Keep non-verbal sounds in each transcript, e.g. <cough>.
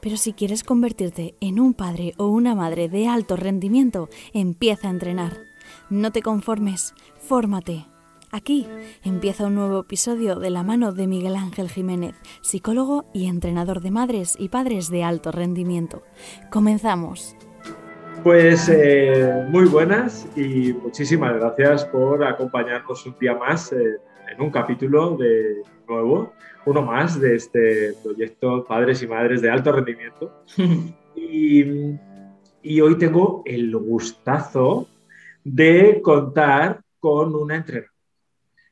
Pero si quieres convertirte en un padre o una madre de alto rendimiento, empieza a entrenar. No te conformes, fórmate. Aquí empieza un nuevo episodio de la mano de Miguel Ángel Jiménez, psicólogo y entrenador de madres y padres de alto rendimiento. Comenzamos. Pues eh, muy buenas y muchísimas gracias por acompañarnos un día más eh, en un capítulo de nuevo, uno más de este proyecto Padres y Madres de Alto Rendimiento. <laughs> y, y hoy tengo el gustazo de contar con una entrenadora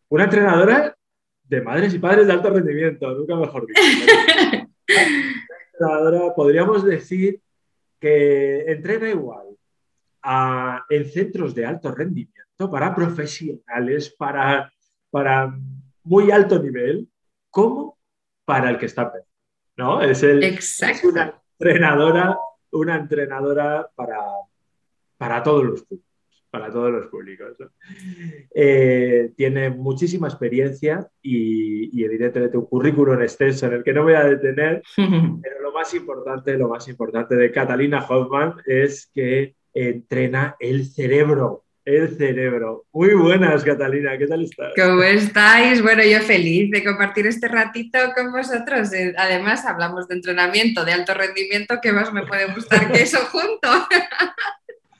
una entrenadora de madres y padres de alto rendimiento, nunca mejor dicho. <laughs> Una entrenadora, podríamos decir que entrena igual en centros de alto rendimiento para profesionales, para, para muy alto nivel, como para el que está empezando. ¿no? Es, el, es una entrenadora, una entrenadora para, para todos los públicos para todos los públicos. Eh, tiene muchísima experiencia y, evidentemente un currículum extenso en el que no voy a detener, <laughs> pero lo más importante, lo más importante de Catalina Hoffman es que entrena el cerebro. El cerebro. Muy buenas, Catalina, ¿qué tal estás? ¿Cómo estáis? Bueno, yo feliz de compartir este ratito con vosotros. Eh, además, hablamos de entrenamiento de alto rendimiento, ¿qué más me puede gustar que eso junto?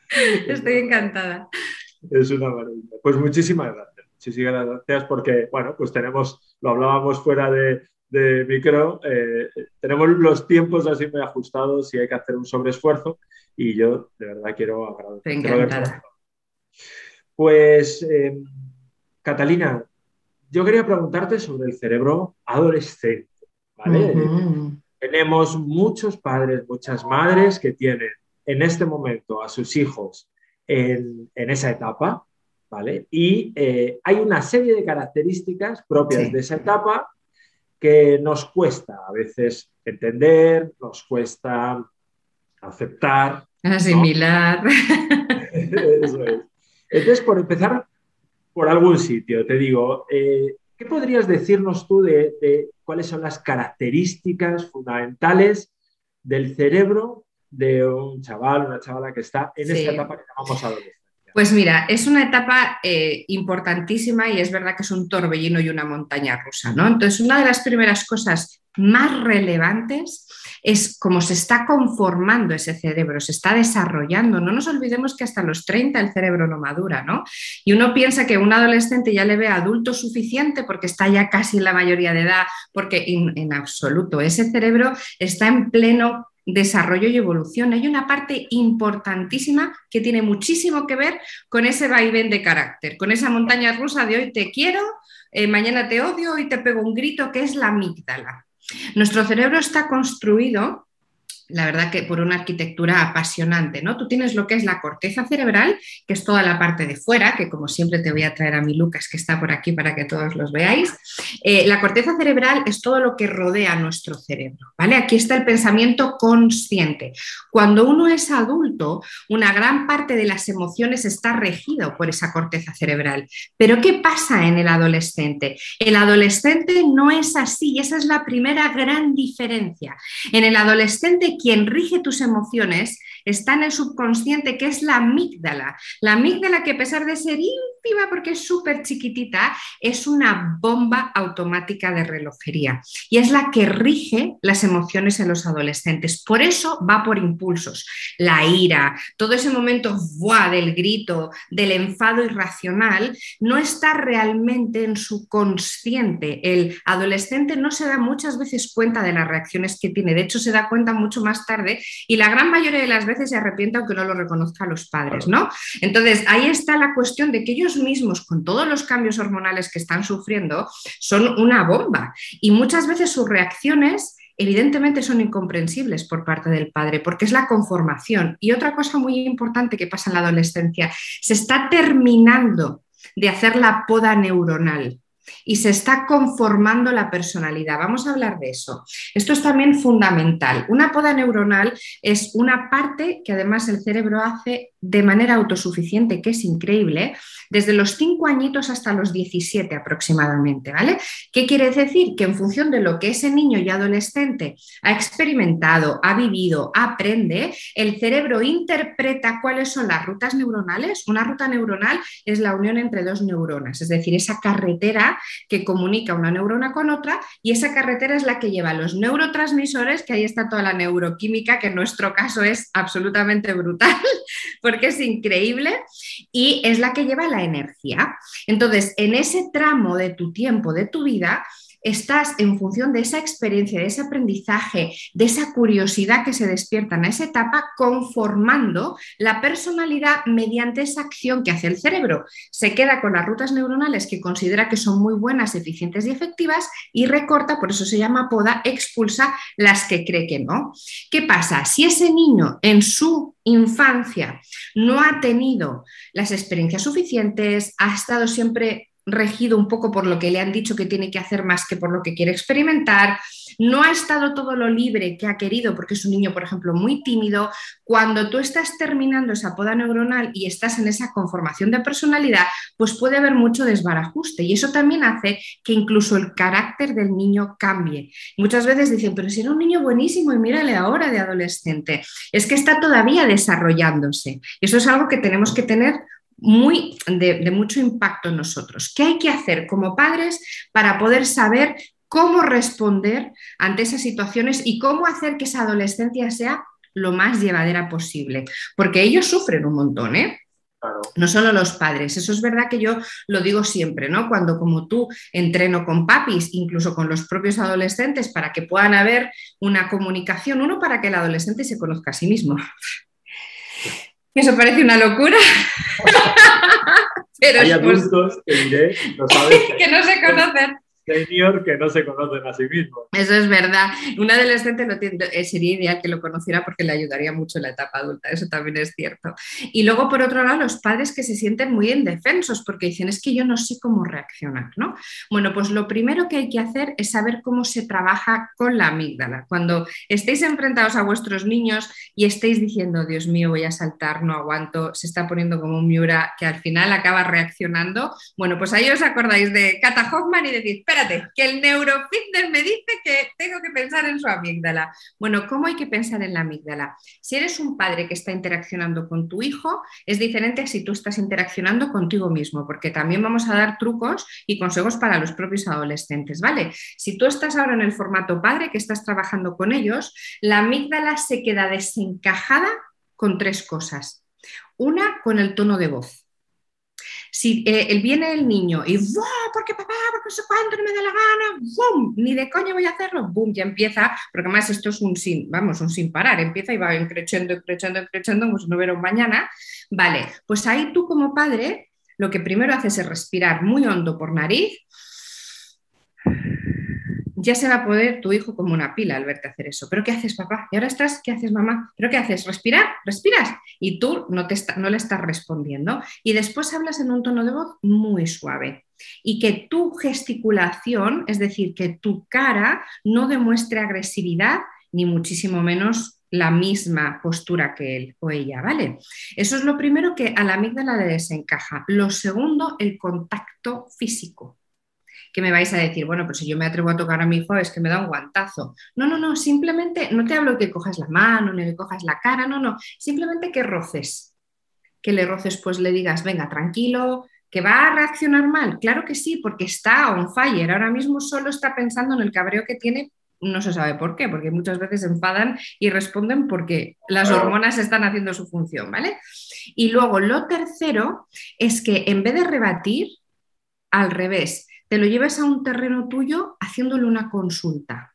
<laughs> Estoy encantada. Es una maravilla. Pues muchísimas gracias. Muchísimas gracias porque, bueno, pues tenemos, lo hablábamos fuera de, micro, eh, tenemos los tiempos así muy ajustados y hay que hacer un sobreesfuerzo y yo de verdad quiero agradecer. Pues, eh, Catalina, yo quería preguntarte sobre el cerebro adolescente. Tenemos muchos padres, muchas madres que tienen en este momento a sus hijos en, esa etapa, ¿vale? Y eh, hay una serie de características propias de esa etapa que nos cuesta a veces entender, nos cuesta aceptar. Asimilar. <laughs> Eso es. Entonces, por empezar por algún sitio, te digo, eh, ¿qué podrías decirnos tú de, de, cuáles son las características fundamentales del cerebro de un chaval, una chavala que está en esta etapa que llamamos adolescencia? Pues mira, es una etapa eh, importantísima y es verdad que es un torbellino y una montaña rusa, ¿no? Entonces, una de las primeras cosas más relevantes es cómo se está conformando ese cerebro, se está desarrollando. No nos olvidemos que hasta los 30 el cerebro no madura, ¿no? Y uno piensa que un adolescente ya le ve adulto suficiente porque está ya casi en la mayoría de edad, porque en absoluto, ese cerebro está en pleno desarrollo y evolución. Hay una parte importantísima que tiene muchísimo que ver con ese vaivén de carácter, con esa montaña rusa de hoy te quiero, eh, mañana te odio, hoy te pego un grito, que es la amígdala. Nuestro cerebro está construido la verdad que por una arquitectura apasionante, ¿no? Tú tienes lo que es la corteza cerebral, que es toda la parte de fuera, que como siempre te voy a traer a mi Lucas, que está por aquí para que todos los veáis. Eh, la corteza cerebral es todo lo que rodea nuestro cerebro, ¿vale? Aquí está el pensamiento consciente. Cuando uno es adulto, una gran parte de las emociones está regido por esa corteza cerebral. Pero ¿qué pasa en el adolescente? El adolescente no es así y esa es la primera gran diferencia. En el adolescente quien rige tus emociones está en el subconsciente, que es la amígdala. La amígdala que a pesar de ser ínfima, porque es súper chiquitita, es una bomba automática de relojería y es la que rige las emociones en los adolescentes. Por eso va por impulsos. La ira, todo ese momento del grito, del enfado irracional, no está realmente en su consciente. El adolescente no se da muchas veces cuenta de las reacciones que tiene, de hecho se da cuenta mucho más tarde y la gran mayoría de las veces se arrepiente aunque no lo reconozca a los padres, ¿no? Entonces, ahí está la cuestión de que ellos mismos, con todos los cambios hormonales que están sufriendo, son una bomba y muchas veces sus reacciones evidentemente son incomprensibles por parte del padre, porque es la conformación. Y otra cosa muy importante que pasa en la adolescencia, se está terminando de hacer la poda neuronal y se está conformando la personalidad. Vamos a hablar de eso. Esto es también fundamental. Una poda neuronal es una parte que además el cerebro hace de manera autosuficiente, que es increíble, desde los 5 añitos hasta los 17 aproximadamente, ¿vale? ¿Qué quiere decir? Que en función de lo que ese niño y adolescente ha experimentado, ha vivido, aprende, el cerebro interpreta cuáles son las rutas neuronales. Una ruta neuronal es la unión entre dos neuronas, es decir, esa carretera que comunica una neurona con otra y esa carretera es la que lleva los neurotransmisores, que ahí está toda la neuroquímica, que en nuestro caso es absolutamente brutal, porque es increíble, y es la que lleva la energía. Entonces, en ese tramo de tu tiempo, de tu vida, estás en función de esa experiencia, de ese aprendizaje, de esa curiosidad que se despierta en esa etapa, conformando la personalidad mediante esa acción que hace el cerebro. Se queda con las rutas neuronales que considera que son muy buenas, eficientes y efectivas y recorta, por eso se llama poda, expulsa las que cree que no. ¿Qué pasa? Si ese niño en su infancia no ha tenido las experiencias suficientes, ha estado siempre regido un poco por lo que le han dicho que tiene que hacer más que por lo que quiere experimentar, no ha estado todo lo libre que ha querido porque es un niño, por ejemplo, muy tímido, cuando tú estás terminando esa poda neuronal y estás en esa conformación de personalidad, pues puede haber mucho desbarajuste y eso también hace que incluso el carácter del niño cambie. Muchas veces dicen, pero si era un niño buenísimo y mírale ahora de adolescente, es que está todavía desarrollándose. Eso es algo que tenemos que tener muy de, mucho impacto en nosotros. ¿Qué hay que hacer como padres para poder saber cómo responder ante esas situaciones y cómo hacer que esa adolescencia sea lo más llevadera posible? Porque ellos sufren un montón, ¿eh? No solo los padres, eso es verdad que yo lo digo siempre, ¿no? Cuando como tú entreno con papis, incluso con los propios adolescentes, para que puedan haber una comunicación, uno para que el adolescente se conozca a sí mismo, eso parece una locura. <laughs> Pero Hay adultos que diré, <laughs> que no se conocen senior que no se conocen a sí mismos. Eso es verdad. Un adolescente no tiene, eh, sería ideal que lo conociera porque le ayudaría mucho en la etapa adulta, eso también es cierto. Y luego, por otro lado, los padres que se sienten muy indefensos porque dicen, es que yo no sé cómo reaccionar, ¿no? Bueno, pues lo primero que hay que hacer es saber cómo se trabaja con la amígdala. Cuando estéis enfrentados a vuestros niños y estéis diciendo, Dios mío, voy a saltar, no aguanto, se está poniendo como un miura que al final acaba reaccionando, bueno, pues ahí os acordáis de Kata Hoffman y decís, que el neurofitness me dice que tengo que pensar en su amígdala. Bueno, ¿cómo hay que pensar en la amígdala? Si eres un padre que está interaccionando con tu hijo, es diferente a si tú estás interaccionando contigo mismo, porque también vamos a dar trucos y consejos para los propios adolescentes, ¿vale? Si tú estás ahora en el formato padre, que estás trabajando con ellos, la amígdala se queda desencajada con tres cosas. Una, con el tono de voz. Si eh, viene el niño y ¡Wow! porque papá, porque no sé cuánto, no me da la gana, ¡bum! Ni de coño voy a hacerlo, ¡bum! Ya empieza, porque además esto es un sin, vamos, un sin parar, empieza y va creciendo, creciendo, creciendo, como si no hubiera un mañana. Vale, pues ahí tú como padre, lo que primero haces es respirar muy hondo por nariz ya se va a poder tu hijo como una pila al verte hacer eso. ¿Pero qué haces, papá? ¿Y ahora estás? ¿Qué haces, mamá? ¿Pero qué haces? ¿Respirar? ¿Respiras? Y tú no, te no le estás respondiendo. Y después hablas en un tono de voz muy suave. Y que tu gesticulación, es decir, que tu cara no demuestre agresividad, ni muchísimo menos la misma postura que él o ella, ¿vale? Eso es lo primero que a la amígdala le desencaja. Lo segundo, el contacto físico que me vais a decir, bueno, pero si yo me atrevo a tocar a mi hijo es que me da un guantazo. No, no, no, simplemente no te hablo que cojas la mano, ni que cojas la cara, no, no, simplemente que roces, que le roces, pues le digas, venga, tranquilo, ¿Que va a reaccionar mal? Claro que sí, porque está on fire. Ahora mismo solo está pensando en el cabreo que tiene, no se sabe por qué, porque muchas veces se enfadan y responden porque las hormonas están haciendo su función, ¿vale? Y luego lo tercero es que en vez de rebatir, al revés, te lo lleves a un terreno tuyo haciéndole una consulta.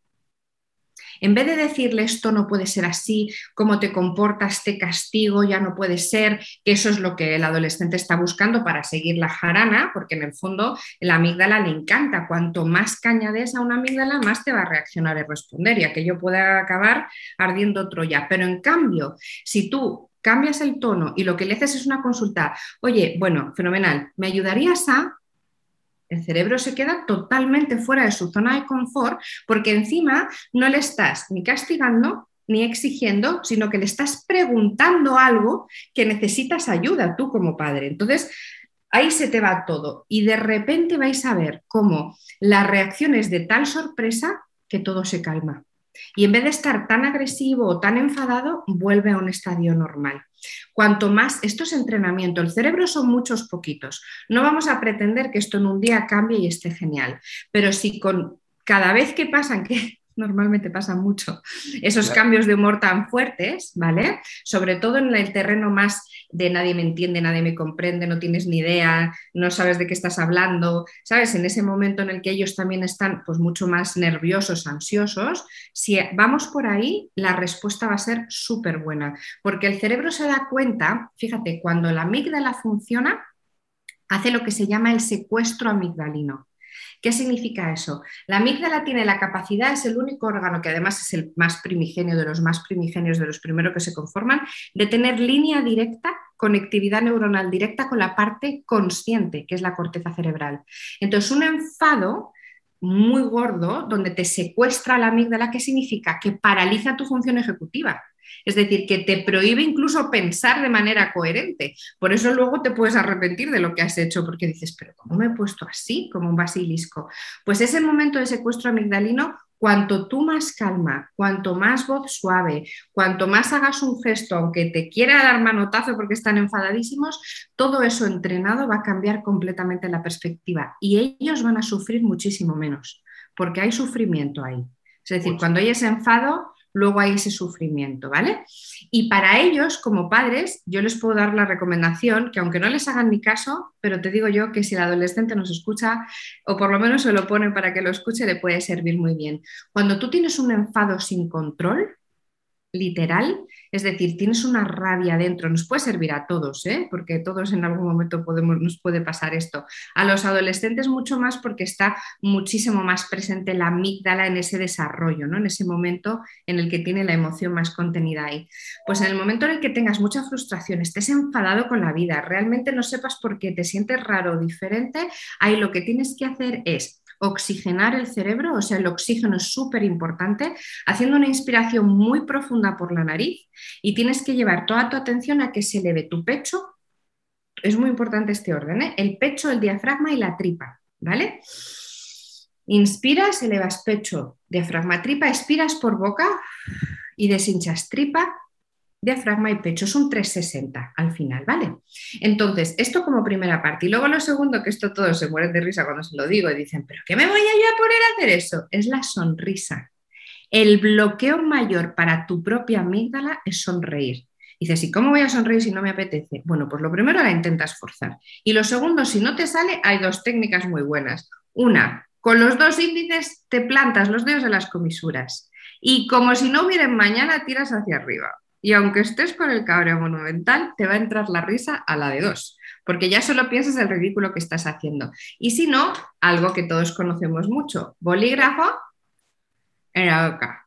En vez de decirle esto no puede ser así, cómo te comportas, te castigo, ya no puede ser, que eso es lo que el adolescente está buscando para seguir la jarana, porque en el fondo la amígdala le encanta. Cuanto más cañades a una amígdala, más te va a reaccionar y responder, y aquello puede acabar ardiendo Troya. Pero en cambio, si tú cambias el tono y lo que le haces es una consulta, oye, bueno, fenomenal, ¿me ayudarías a el cerebro se queda totalmente fuera de su zona de confort porque encima no le estás ni castigando ni exigiendo, sino que le estás preguntando algo que necesitas ayuda tú como padre. Entonces, ahí se te va todo y de repente vais a ver cómo la reacción es de tal sorpresa que todo se calma. Y en vez de estar tan agresivo o tan enfadado, vuelve a un estadio normal. Cuanto más, esto es entrenamiento, el cerebro son muchos poquitos. No vamos a pretender que esto en un día cambie y esté genial, pero si con cada vez que pasan, que normalmente pasa mucho, esos cambios de humor tan fuertes, ¿vale? Sobre todo en el terreno más de nadie me entiende, nadie me comprende, no tienes ni idea, no sabes de qué estás hablando, ¿sabes? En ese momento en el que ellos también están pues mucho más nerviosos, ansiosos, si vamos por ahí, la respuesta va a ser súper buena, porque el cerebro se da cuenta, fíjate, cuando la amígdala funciona, hace lo que se llama el secuestro amigdalino. ¿Qué significa eso? La amígdala tiene la capacidad, es el único órgano que además es el más primigenio de los más primigenios, de los primeros que se conforman, de tener línea directa, conectividad neuronal directa con la parte consciente, que es la corteza cerebral. Entonces, un enfado muy gordo donde te secuestra la amígdala, ¿qué significa? Que paraliza tu función ejecutiva. Es decir, que te prohíbe incluso pensar de manera coherente. Por eso luego te puedes arrepentir de lo que has hecho, porque dices, pero ¿cómo me he puesto así, como un basilisco? Pues ese momento de secuestro amigdalino cuanto tú más calma, cuanto más voz suave, cuanto más hagas un gesto, aunque te quiera dar manotazo porque están enfadadísimos, todo eso entrenado va a cambiar completamente la perspectiva y ellos van a sufrir muchísimo menos, porque hay sufrimiento ahí. Es decir, cuando hay ese enfado, luego hay ese sufrimiento, ¿vale? Y para ellos, como padres, yo les puedo dar la recomendación que aunque no les hagan ni caso, pero te digo yo que si el adolescente nos escucha, o por lo menos se lo pone para que lo escuche, le puede servir muy bien. Cuando tú tienes un enfado sin control, literal, es decir, tienes una rabia dentro, nos puede servir a todos, ¿eh? porque todos en algún momento nos puede pasar esto. A los adolescentes mucho más porque está muchísimo más presente la amígdala en ese desarrollo, ¿no? en ese momento en el que tiene la emoción más contenida ahí. Pues en el momento en el que tengas mucha frustración, estés enfadado con la vida, realmente no sepas por qué te sientes raro o diferente, ahí lo que tienes que hacer es oxigenar el cerebro, o sea, el oxígeno es súper importante, haciendo una inspiración muy profunda por la nariz y tienes que llevar toda tu atención a que se eleve tu pecho. Es muy importante este orden, ¿eh? el pecho, el diafragma y la tripa, ¿vale? Inspiras, elevas pecho, diafragma, tripa, expiras por boca y deshinchas tripa, diafragma y pecho. Es un 360 al final, ¿vale? Entonces, esto como primera parte. Y luego lo segundo, que esto todo se muere de risa cuando se lo digo y dicen, ¿pero qué me voy a yo a poner a hacer eso? Es la sonrisa. El bloqueo mayor para tu propia amígdala es sonreír. Dices, ¿y cómo voy a sonreír si no me apetece? Bueno, pues lo primero la intentas forzar. Y lo segundo, si no te sale, hay dos técnicas muy buenas. Una, con los dos índices te plantas los dedos en las comisuras. Y como si no hubiera mañana, tiras hacia arriba. Y aunque estés con el cabreo monumental, te va a entrar la risa a la de dos, porque ya solo piensas el ridículo que estás haciendo. Y si no, algo que todos conocemos mucho, bolígrafo en la boca.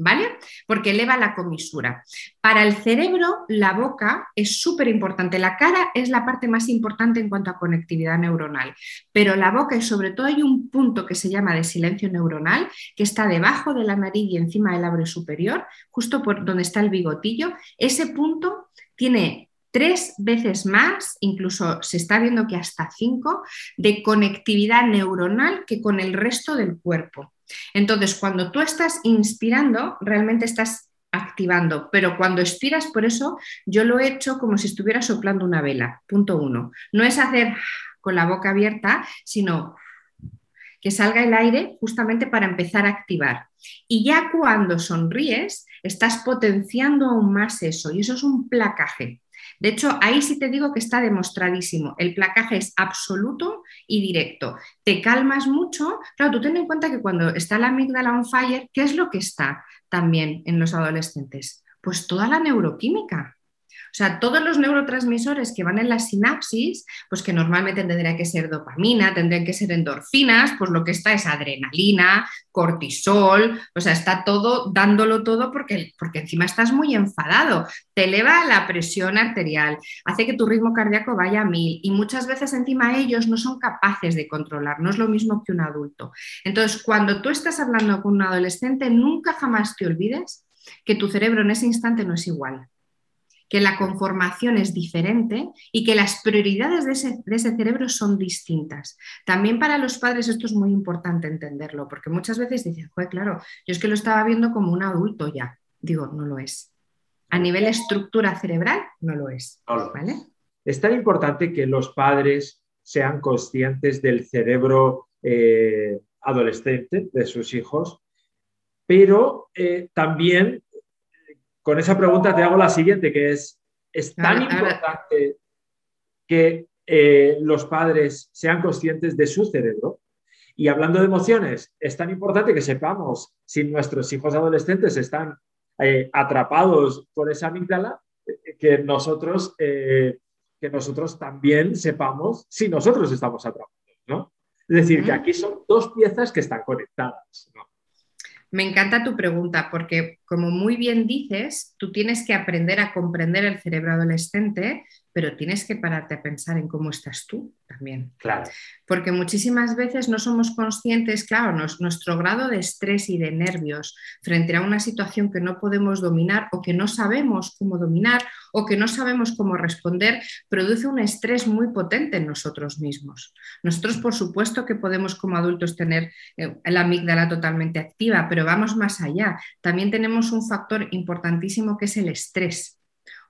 ¿Vale? Porque eleva la comisura. Para el cerebro, la boca es súper importante. La cara es la parte más importante en cuanto a conectividad neuronal, pero la boca y sobre todo hay un punto que se llama de silencio neuronal, que está debajo de la nariz y encima del labio superior, justo por donde está el bigotillo. Ese punto tiene tres veces más, incluso se está viendo que hasta cinco, de conectividad neuronal que con el resto del cuerpo. Entonces, cuando tú estás inspirando, realmente estás activando, pero cuando expiras, por eso yo lo he hecho como si estuviera soplando una vela, punto uno. No es hacer con la boca abierta, sino que salga el aire justamente para empezar a activar. Y ya cuando sonríes, estás potenciando aún más eso, y eso es un placaje. De hecho, ahí sí te digo que está demostradísimo. El placaje es absoluto y directo. Te calmas mucho. Claro, tú ten en cuenta que cuando está la amígdala on fire, ¿qué es lo que está también en los adolescentes? Pues toda la neuroquímica. O sea, todos los neurotransmisores que van en la sinapsis, pues que normalmente tendría que ser dopamina, tendrían que ser endorfinas, pues lo que está es adrenalina, cortisol, o sea, está todo dándolo todo porque, porque encima estás muy enfadado, te eleva la presión arterial, hace que tu ritmo cardíaco vaya a mil y muchas veces encima ellos no son capaces de controlar, no es lo mismo que un adulto. Entonces, cuando tú estás hablando con un adolescente, nunca jamás te olvides que tu cerebro en ese instante no es igual que la conformación es diferente y que las prioridades de ese, cerebro son distintas. También para los padres esto es muy importante entenderlo, porque muchas veces dicen, Joder, claro, yo es que lo estaba viendo como un adulto ya. Digo, no lo es. A nivel estructura cerebral, no lo es. ¿vale? Es tan importante que los padres sean conscientes del cerebro eh, adolescente de sus hijos, pero eh, también con esa pregunta te hago la siguiente, que es, ¿es tan importante que eh, los padres sean conscientes de su cerebro? Y hablando de emociones, es tan importante que sepamos si nuestros hijos adolescentes están eh, atrapados por esa amígdala, eh, que nosotros, que nosotros también sepamos si nosotros estamos atrapados, ¿no? Es decir, que aquí son dos piezas que están conectadas, ¿no? Me encanta tu pregunta porque, como muy bien dices, tú tienes que aprender a comprender el cerebro adolescente, pero tienes que pararte a pensar en cómo estás tú también. Claro. Porque muchísimas veces no somos conscientes, claro, nuestro grado de estrés y de nervios frente a una situación que no podemos dominar o que no sabemos cómo dominar o que no sabemos cómo responder, produce un estrés muy potente en nosotros mismos. Nosotros, por supuesto, que podemos como adultos tener eh, la amígdala totalmente activa, pero vamos más allá. También tenemos un factor importantísimo que es el estrés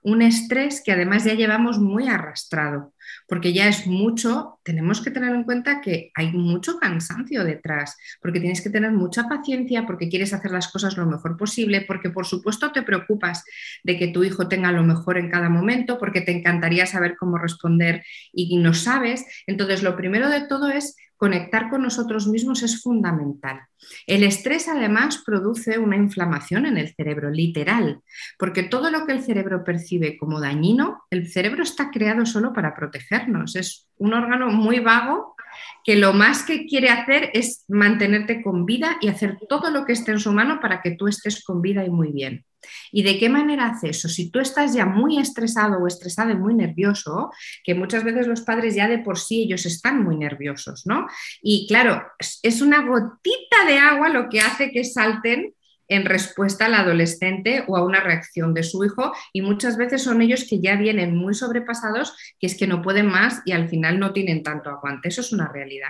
un estrés que además ya llevamos muy arrastrado, porque ya es mucho, tenemos que tener en cuenta que hay mucho cansancio detrás, porque tienes que tener mucha paciencia, porque quieres hacer las cosas lo mejor posible, porque por supuesto te preocupas de que tu hijo tenga lo mejor en cada momento, porque te encantaría saber cómo responder y no sabes. Entonces, lo primero de todo es conectar con nosotros mismos es fundamental. El estrés además produce una inflamación en el cerebro, literal, porque todo lo que el cerebro percibe como dañino, el cerebro está creado solo para protegernos. Es un órgano muy vago que lo más que quiere hacer es mantenerte con vida y hacer todo lo que esté en su mano para que tú estés con vida y muy bien. ¿Y de qué manera hace eso? Si tú estás ya muy estresado o estresado y muy nervioso, que muchas veces los padres ya de por sí ellos están muy nerviosos, ¿no? Y claro, es una gotita de agua lo que hace que salten en respuesta al adolescente o a una reacción de su hijo y muchas veces son ellos que ya vienen muy sobrepasados, que es que no pueden más y al final no tienen tanto aguante. Eso es una realidad.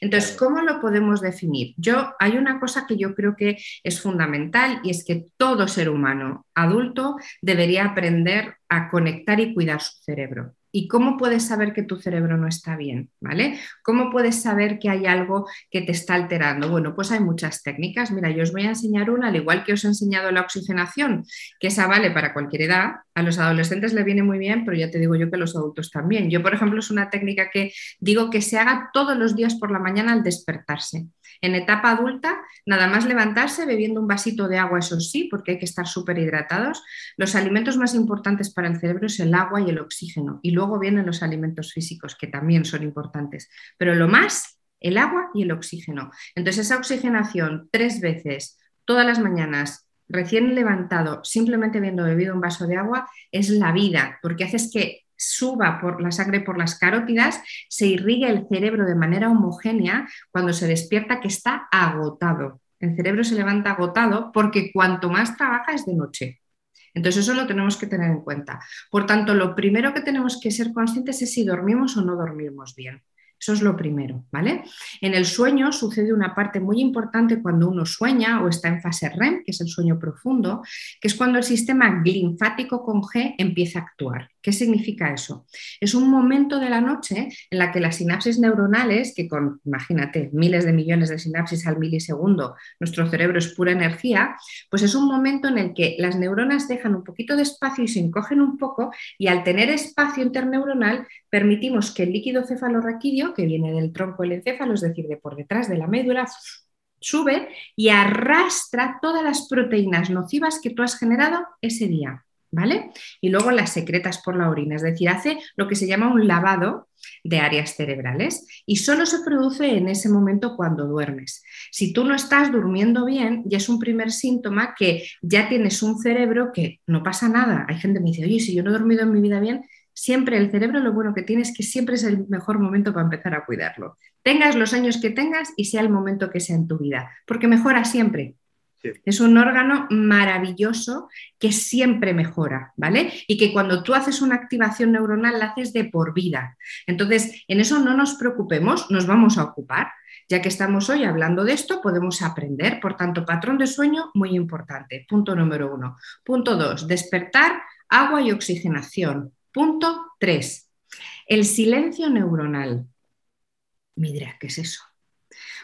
Entonces, ¿cómo lo podemos definir? Yo hay una cosa que yo creo que es fundamental y es que todo ser humano adulto debería aprender a conectar y cuidar su cerebro. ¿Y cómo puedes saber que tu cerebro no está bien? ¿Vale? ¿Cómo puedes saber que hay algo que te está alterando? Bueno, pues hay muchas técnicas. Mira, yo os voy a enseñar una, al igual que os he enseñado la oxigenación, que esa vale para cualquier edad. A los adolescentes le viene muy bien, pero ya te digo yo que a los adultos también. Yo, por ejemplo, es una técnica que digo que se haga todos los días por la mañana al despertarse. En etapa adulta, nada más levantarse bebiendo un vasito de agua, eso sí, porque hay que estar súper hidratados. Los alimentos más importantes para el cerebro es el agua y el oxígeno. Y luego vienen los alimentos físicos, que también son importantes. Pero lo más, el agua y el oxígeno. Entonces, esa oxigenación tres veces, todas las mañanas, recién levantado, simplemente habiendo bebido un vaso de agua, es la vida, porque haces que suba por la sangre por las carótidas, se irriga el cerebro de manera homogénea cuando se despierta que está agotado. El cerebro se levanta agotado porque cuanto más trabaja es de noche. Entonces eso lo tenemos que tener en cuenta. Por tanto, lo primero que tenemos que ser conscientes es si dormimos o no dormimos bien. Eso es lo primero, ¿vale? En el sueño sucede una parte muy importante cuando uno sueña o está en fase REM, que es el sueño profundo, que es cuando el sistema linfático con G empieza a actuar. ¿Qué significa eso? Es un momento de la noche en la que las sinapsis neuronales, que con, imagínate, miles de millones de sinapsis al milisegundo, nuestro cerebro es pura energía, pues es un momento en el que las neuronas dejan un poquito de espacio y se encogen un poco y al tener espacio interneuronal permitimos que el líquido cefalorraquídeo, que viene del tronco del encéfalo, es decir, de por detrás de la médula, sube y arrastra todas las proteínas nocivas que tú has generado ese día. ¿Vale? Y luego las secretas por la orina, es decir, hace lo que se llama un lavado de áreas cerebrales y solo se produce en ese momento cuando duermes. Si tú no estás durmiendo bien, ya es un primer síntoma que ya tienes un cerebro que no pasa nada. Hay gente que me dice, oye, si yo no he dormido en mi vida bien, siempre el cerebro lo bueno que tiene es que siempre es el mejor momento para empezar a cuidarlo. Tengas los años que tengas y sea el momento que sea en tu vida, porque mejora siempre. Es un órgano maravilloso que siempre mejora, ¿vale? Y que cuando tú haces una activación neuronal la haces de por vida. Entonces, en eso no nos preocupemos, nos vamos a ocupar. Ya que estamos hoy hablando de esto, podemos aprender. Por tanto, patrón de sueño, muy importante. Punto número uno. Punto dos, despertar, agua y oxigenación. Punto tres, el silencio neuronal. Mira, ¿qué es eso?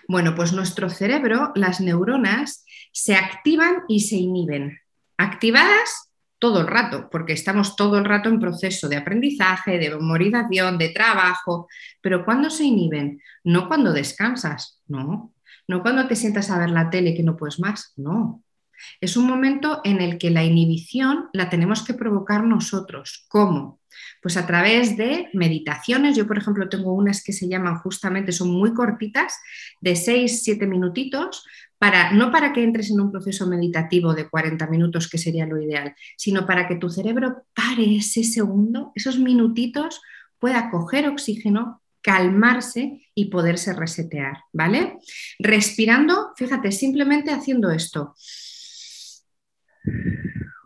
Bueno, pues nuestro cerebro, las neuronas, se activan y se inhiben. Activadas todo el rato, porque estamos todo el rato en proceso de aprendizaje, de memorización, de trabajo, pero ¿cuándo se inhiben? No cuando descansas, no. No cuando te sientas a ver la tele que no puedes más, no. Es un momento en el que la inhibición la tenemos que provocar nosotros. ¿Cómo? Pues a través de meditaciones. Yo, por ejemplo, tengo unas que se llaman justamente, son muy cortitas, de 6-7 minutitos, para, no para que entres en un proceso meditativo de 40 minutos, que sería lo ideal, sino para que tu cerebro pare ese segundo, esos minutitos, pueda coger oxígeno, calmarse y poderse resetear, ¿vale? Respirando, fíjate, simplemente haciendo esto.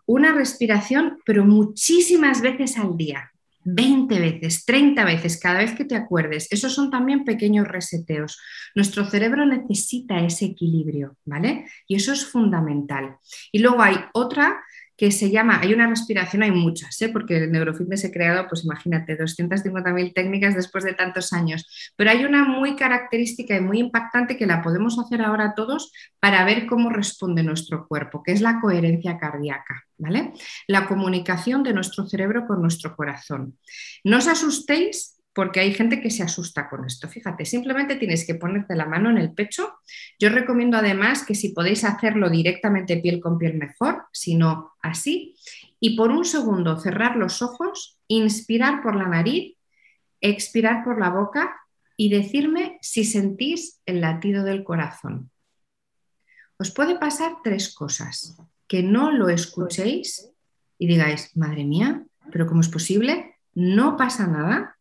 Una respiración, pero muchísimas veces al día. 20 veces, 30 veces, cada vez que te acuerdes. Esos son también pequeños reseteos. Nuestro cerebro necesita ese equilibrio, ¿vale? Y eso es fundamental. Y luego hay otra que se llama, hay una respiración, hay muchas, ¿eh? porque el neurofitness he creado, pues imagínate, 250.000 técnicas después de tantos años, pero hay una muy característica y muy impactante que la podemos hacer ahora todos para ver cómo responde nuestro cuerpo, que es la coherencia cardíaca, ¿vale? La comunicación de nuestro cerebro con nuestro corazón. No os asustéis porque hay gente que se asusta con esto. Fíjate, simplemente tienes que ponerte la mano en el pecho. Yo recomiendo además que si podéis hacerlo directamente piel con piel mejor, si no así, y por un segundo cerrar los ojos, inspirar por la nariz, expirar por la boca y decirme si sentís el latido del corazón. Os puede pasar tres cosas. Que no lo escuchéis y digáis, madre mía, pero ¿cómo es posible? No pasa nada,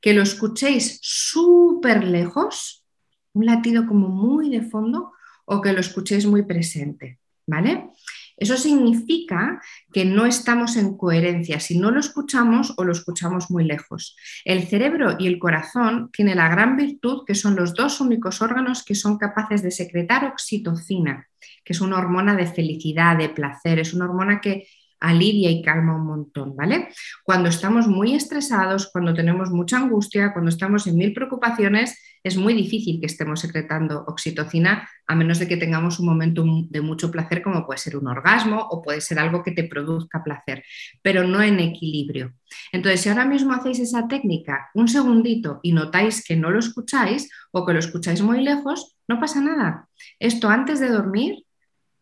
que lo escuchéis súper lejos, un latido como muy de fondo, o que lo escuchéis muy presente, ¿vale? Eso significa que no estamos en coherencia si no lo escuchamos o lo escuchamos muy lejos. El cerebro y el corazón tienen la gran virtud que son los dos únicos órganos que son capaces de secretar oxitocina, que es una hormona de felicidad, de placer, es una hormona que alivia y calma un montón, ¿vale? Cuando estamos muy estresados, cuando tenemos mucha angustia, cuando estamos en mil preocupaciones, es muy difícil que estemos secretando oxitocina a menos de que tengamos un momento de mucho placer como puede ser un orgasmo o puede ser algo que te produzca placer, pero no en equilibrio. Entonces, si ahora mismo hacéis esa técnica un segundito y notáis que no lo escucháis o que lo escucháis muy lejos, no pasa nada. Esto antes de dormir,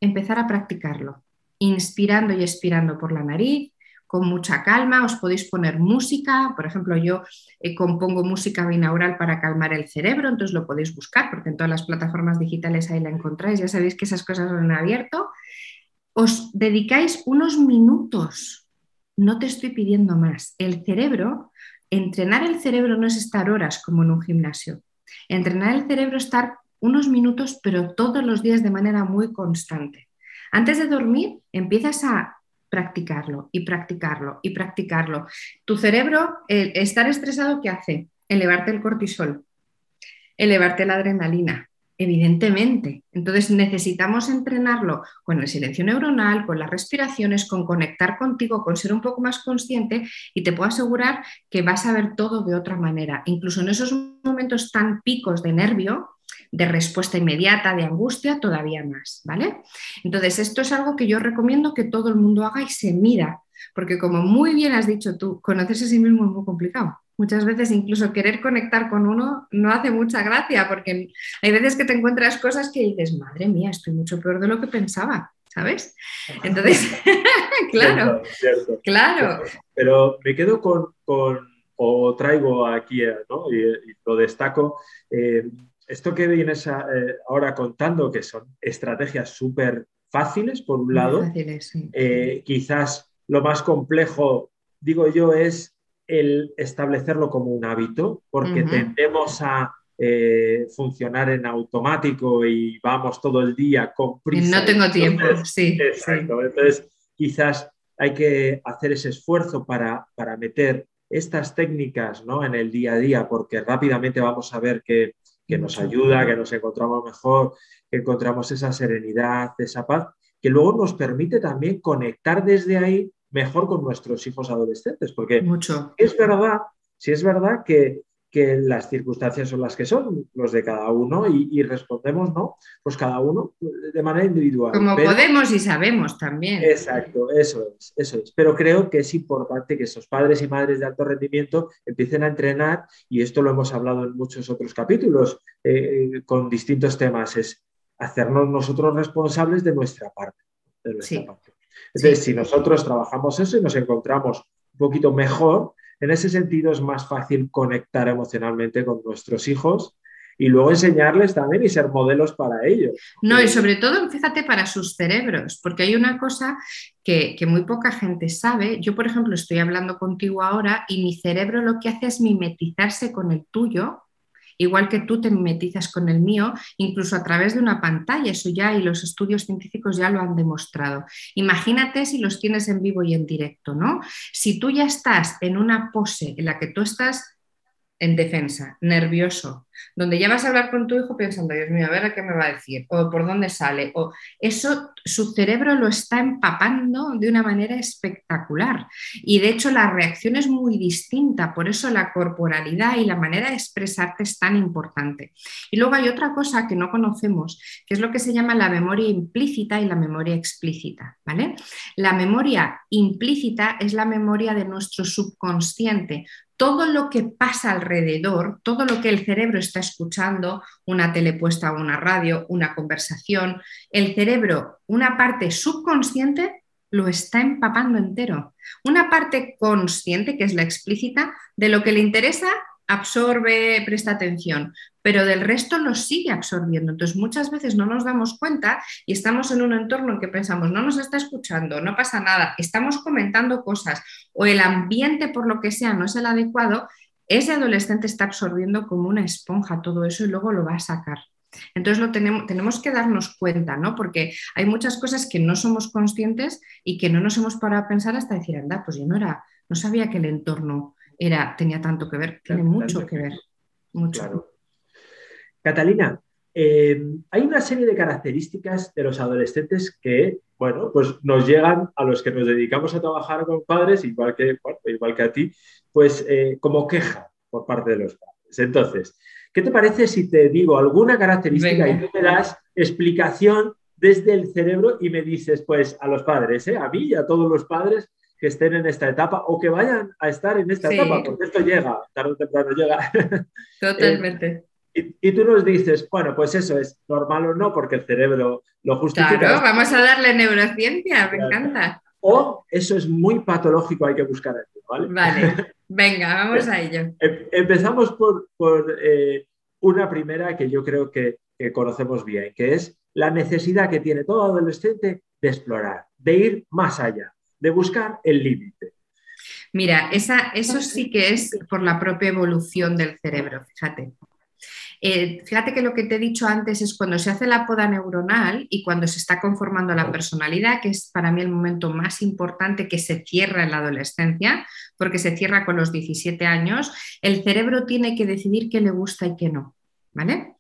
empezar a practicarlo inspirando y expirando por la nariz, con mucha calma, os podéis poner música, por ejemplo, yo eh, compongo música binaural para calmar el cerebro, entonces lo podéis buscar porque en todas las plataformas digitales ahí la encontráis, ya sabéis que esas cosas son abierto. Os dedicáis unos minutos, no te estoy pidiendo más. El cerebro, entrenar el cerebro no es estar horas como en un gimnasio. Entrenar el cerebro es estar unos minutos, pero todos los días de manera muy constante. Antes de dormir, empiezas a practicarlo y practicarlo y practicarlo. Tu cerebro, estar estresado, ¿qué hace? Elevarte el cortisol, elevarte la adrenalina, Evidentemente. Entonces necesitamos entrenarlo con el silencio neuronal, con las respiraciones, con conectar contigo, con ser un poco más consciente y te puedo asegurar que vas a ver todo de otra manera. Incluso en esos momentos tan picos de nervio, de respuesta inmediata, de angustia, todavía más, ¿vale? Entonces, esto es algo que yo recomiendo que todo el mundo haga y se mira, porque como muy bien has dicho tú, conocerse a sí mismo es muy complicado. Muchas veces incluso querer conectar con uno no hace mucha gracia porque hay veces que te encuentras cosas que dices, madre mía, estoy mucho peor de lo que pensaba, ¿sabes? Entonces, <laughs> claro, claro. Pero me quedo con, o traigo aquí, ¿no? y, lo destaco, eh, esto que vienes eh, ahora contando, que son estrategias súper fáciles, por un lado, eh, quizás lo más complejo, digo yo, es el establecerlo como un hábito, porque tendemos a eh, funcionar en automático y vamos todo el día con prisa. No tengo tiempo, sí. Exacto. Entonces, quizás hay que hacer ese esfuerzo para, para meter estas técnicas ¿no? en el día a día, porque rápidamente vamos a ver que, que nos ayuda, que nos encontramos mejor, que encontramos esa serenidad, esa paz, que luego nos permite también conectar desde ahí mejor con nuestros hijos adolescentes, porque Mucho. es verdad, si es verdad que, las circunstancias son las que son, los de cada uno, y, respondemos, ¿no? Pues cada uno de manera individual. Como podemos y sabemos también. Exacto, eso es, eso es. Pero creo que es importante que esos padres y madres de alto rendimiento empiecen a entrenar, y esto lo hemos hablado en muchos otros capítulos eh, con distintos temas, es hacernos nosotros responsables de nuestra parte. De nuestra parte. Entonces, si nosotros trabajamos eso y nos encontramos un poquito mejor, en ese sentido es más fácil conectar emocionalmente con nuestros hijos y luego enseñarles también y ser modelos para ellos. No, y sobre todo, fíjate, para sus cerebros, porque hay una cosa que, que, muy poca gente sabe. Yo, por ejemplo, estoy hablando contigo ahora y mi cerebro lo que hace es mimetizarse con el tuyo igual que tú te mimetizas con el mío, incluso a través de una pantalla, eso ya y los estudios científicos ya lo han demostrado. Imagínate si los tienes en vivo y en directo, ¿no? Si tú ya estás en una pose en la que tú estás en defensa, nervioso, donde ya vas a hablar con tu hijo pensando, Dios mío, a ver qué me va a decir, o por dónde sale, o eso su cerebro lo está empapando de una manera espectacular. Y de hecho la reacción es muy distinta, por eso la corporalidad y la manera de expresarte es tan importante. Y luego hay otra cosa que no conocemos, que es lo que se llama la memoria implícita y la memoria explícita, ¿vale? La memoria implícita es la memoria de nuestro subconsciente, todo lo que pasa alrededor, todo lo que el cerebro está escuchando, una tele puesta o una radio, una conversación, el cerebro, una parte subconsciente, lo está empapando entero. Una parte consciente, que es la explícita, de lo que le interesa, absorbe, presta atención, pero del resto lo sigue absorbiendo. Entonces muchas veces no nos damos cuenta y estamos en un entorno en que pensamos, no nos está escuchando, no pasa nada, estamos comentando cosas o el ambiente por lo que sea no es el adecuado, ese adolescente está absorbiendo como una esponja todo eso y luego lo va a sacar. Entonces lo tenemos, tenemos que darnos cuenta, ¿no? Porque hay muchas cosas que no somos conscientes y que no nos hemos parado a pensar hasta decir, anda, pues yo no era, no sabía que el entorno era, tenía tanto que ver, tiene mucho que ver. Mucho. Catalina, eh, hay una serie de características de los adolescentes que, bueno, pues nos llegan a los que nos dedicamos a trabajar con padres, igual que, igual que a ti, pues eh, como queja por parte de los padres. Entonces, ¿qué te parece si te digo alguna característica y tú me das explicación desde el cerebro y me dices, pues a los padres, ¿eh? a mí y a todos los padres, que estén en esta etapa o que vayan a estar en esta etapa, porque esto llega, tarde o temprano llega. <laughs> Totalmente. Eh, y, tú nos dices, bueno, pues eso es normal o no, porque el cerebro lo justifica. Claro, vamos a darle neurociencia, me encanta. O eso es muy patológico, hay que buscar aquí, ¿vale? Vale, <laughs> venga, vamos a ello. Em, empezamos por, por eh, una primera que yo creo que, que conocemos bien, que es la necesidad que tiene todo adolescente de explorar, de ir más allá de buscar el límite. Mira, eso sí que es por la propia evolución del cerebro, fíjate. Eh, fíjate que lo que te he dicho antes es cuando se hace la poda neuronal y cuando se está conformando la personalidad, que es para mí el momento más importante que se cierra en la adolescencia, porque se cierra con los 17 años, el cerebro tiene que decidir qué le gusta y qué no. ¿Vale?